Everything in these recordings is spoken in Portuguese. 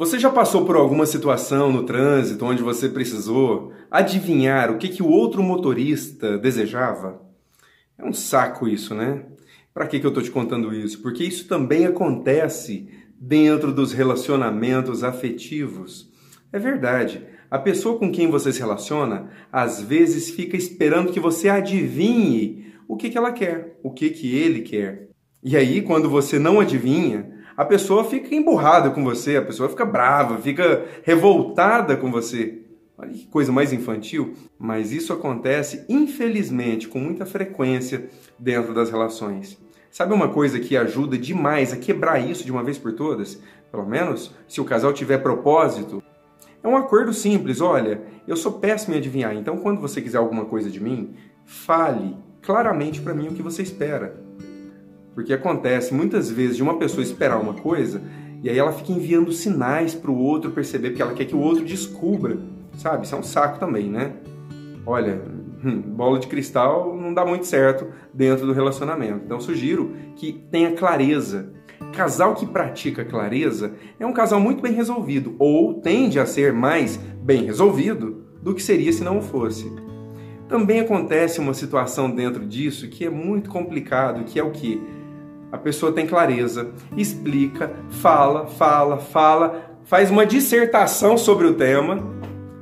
Você já passou por alguma situação no trânsito onde você precisou adivinhar o que, que o outro motorista desejava? É um saco isso, né? Para que, que eu estou te contando isso? Porque isso também acontece dentro dos relacionamentos afetivos. É verdade. A pessoa com quem você se relaciona, às vezes fica esperando que você adivinhe o que, que ela quer, o que, que ele quer. E aí, quando você não adivinha, a pessoa fica emburrada com você, a pessoa fica brava, fica revoltada com você. Olha que coisa mais infantil, mas isso acontece, infelizmente, com muita frequência dentro das relações. Sabe uma coisa que ajuda demais a quebrar isso de uma vez por todas? Pelo menos se o casal tiver propósito. É um acordo simples, olha, eu sou péssimo em adivinhar, então quando você quiser alguma coisa de mim, fale claramente para mim o que você espera. Porque acontece muitas vezes de uma pessoa esperar uma coisa e aí ela fica enviando sinais para o outro perceber, porque ela quer que o outro descubra, sabe? Isso é um saco também, né? Olha, hum, bola de cristal não dá muito certo dentro do relacionamento. Então sugiro que tenha clareza. Casal que pratica clareza é um casal muito bem resolvido, ou tende a ser mais bem resolvido do que seria se não o fosse. Também acontece uma situação dentro disso que é muito complicado, que é o que? A pessoa tem clareza, explica, fala, fala, fala, faz uma dissertação sobre o tema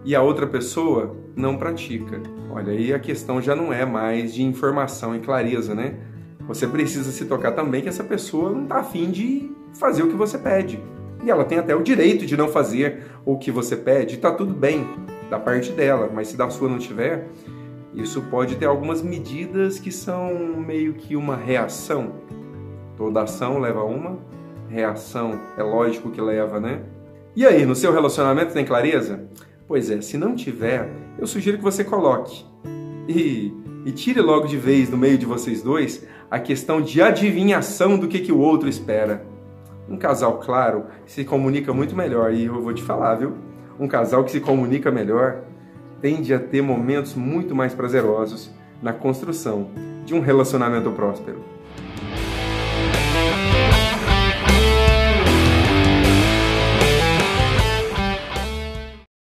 e a outra pessoa não pratica. Olha, aí a questão já não é mais de informação e clareza, né? Você precisa se tocar também que essa pessoa não está afim de fazer o que você pede. E ela tem até o direito de não fazer o que você pede, está tudo bem da parte dela, mas se da sua não tiver, isso pode ter algumas medidas que são meio que uma reação Toda ação leva a uma reação, é lógico que leva, né? E aí, no seu relacionamento tem clareza? Pois é, se não tiver, eu sugiro que você coloque. E, e tire logo de vez, no meio de vocês dois, a questão de adivinhação do que, que o outro espera. Um casal claro se comunica muito melhor, e eu vou te falar, viu? Um casal que se comunica melhor tende a ter momentos muito mais prazerosos na construção de um relacionamento próspero. Bye.